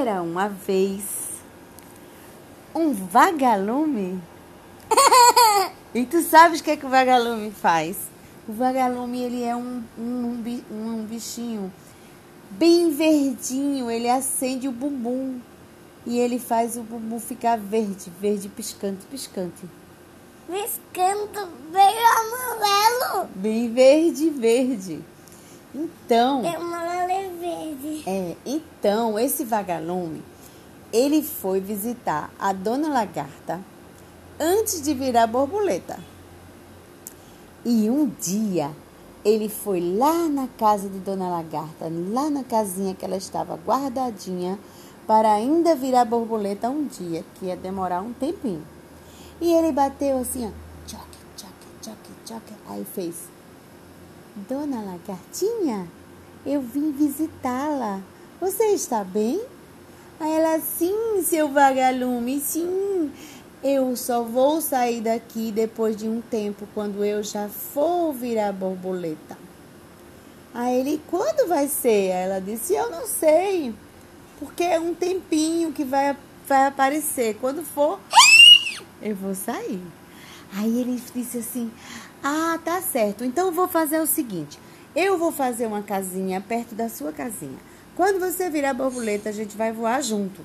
Era uma vez um vagalume. e tu sabes o que, é que o vagalume faz? O vagalume ele é um, um, um bichinho bem verdinho. Ele acende o bumbum e ele faz o bumbum ficar verde, verde piscante, piscante. Piscando bem amarelo. Bem verde, verde. Então. É amarelo É, então esse vagalume ele foi visitar a dona lagarta antes de virar borboleta. E um dia ele foi lá na casa de dona lagarta, lá na casinha que ela estava guardadinha para ainda virar borboleta um dia, que ia demorar um tempinho. E ele bateu assim, ó, choque, choque, choque, choque. Aí fez, Dona Lagartinha, eu vim visitá-la. Você está bem? Aí ela, sim, seu vagalume, sim. Eu só vou sair daqui depois de um tempo, quando eu já for virar borboleta. Aí ele, quando vai ser? Aí ela disse, eu não sei, porque é um tempinho que vai, vai aparecer. Quando for, eu vou sair. Aí ele disse assim: Ah, tá certo. Então eu vou fazer o seguinte: eu vou fazer uma casinha perto da sua casinha. Quando você virar borboleta, a gente vai voar junto.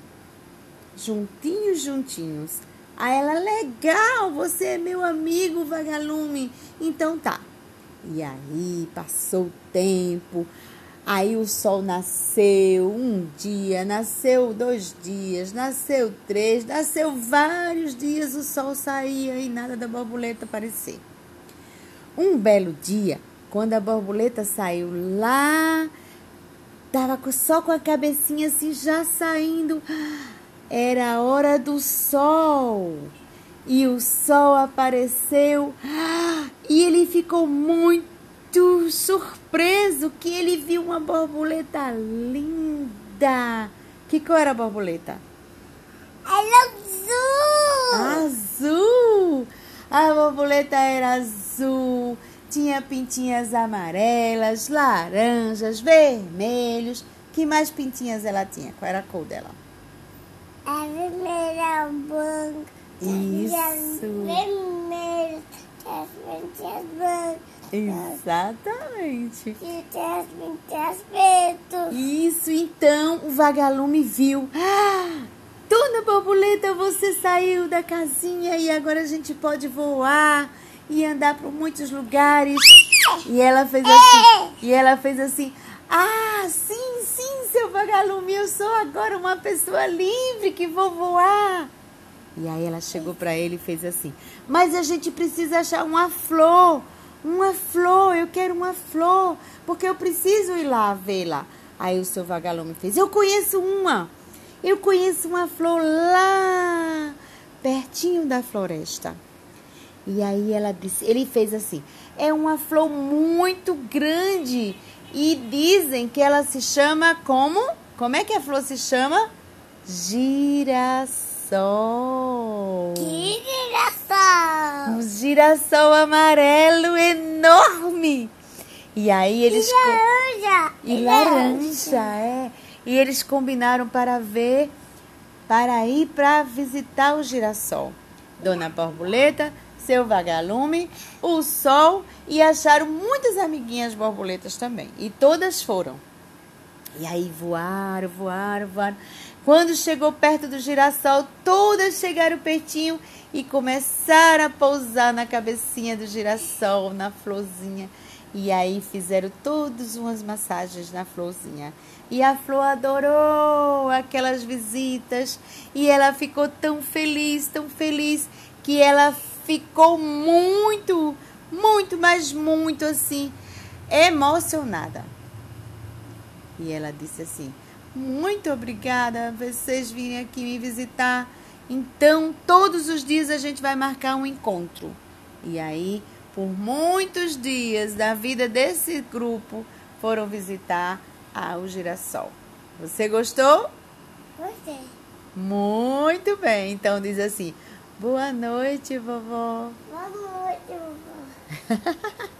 Juntinhos, juntinhos. Aí ela, legal, você é meu amigo, vagalume. Então tá. E aí passou o tempo. Aí o sol nasceu um dia, nasceu dois dias, nasceu três, nasceu vários dias. O sol saía e nada da borboleta aparecer. Um belo dia, quando a borboleta saiu lá, tava só com a cabecinha assim já saindo. Era a hora do sol. E o sol apareceu e ele ficou muito muito surpreso que ele viu uma borboleta linda. Que cor era a borboleta? Era azul. Azul. A borboleta era azul. Tinha pintinhas amarelas, laranjas, vermelhos. Que mais pintinhas ela tinha? Qual era a cor dela? A vermelha, branca. Isso. Vermelha, as pintinhas brancas. Exatamente. feito. Isso, então o vagalume viu. Ah, Dona Borboleta, você saiu da casinha e agora a gente pode voar e andar por muitos lugares. E ela fez assim. E ela fez assim. Ah, sim, sim, seu vagalume, eu sou agora uma pessoa livre que vou voar. E aí ela chegou para ele e fez assim: Mas a gente precisa achar uma flor uma flor, eu quero uma flor, porque eu preciso ir lá vê-la. Aí o seu vagalume fez: Eu conheço uma, eu conheço uma flor lá, pertinho da floresta. E aí ela disse, ele fez assim: É uma flor muito grande e dizem que ela se chama como? Como é que a flor se chama? Girassol. Que girassol? Um girassol amarelo enorme. E aí eles. E laranja. E laranja, é. E eles combinaram para ver, para ir para visitar o girassol. Dona Borboleta, seu vagalume, o sol e acharam muitas amiguinhas borboletas também. E todas foram. E aí voaram, voaram, voaram. Quando chegou perto do girassol, todas chegaram pertinho e começaram a pousar na cabecinha do girassol, na florzinha. E aí fizeram todas umas massagens na florzinha. E a flor adorou aquelas visitas. E ela ficou tão feliz, tão feliz, que ela ficou muito, muito, mas muito assim, emocionada. E ela disse assim: Muito obrigada vocês virem aqui me visitar. Então, todos os dias a gente vai marcar um encontro. E aí, por muitos dias da vida desse grupo, foram visitar o girassol. Você gostou? Gostei. Muito bem. Então diz assim: Boa noite, vovó. Boa noite, vovó.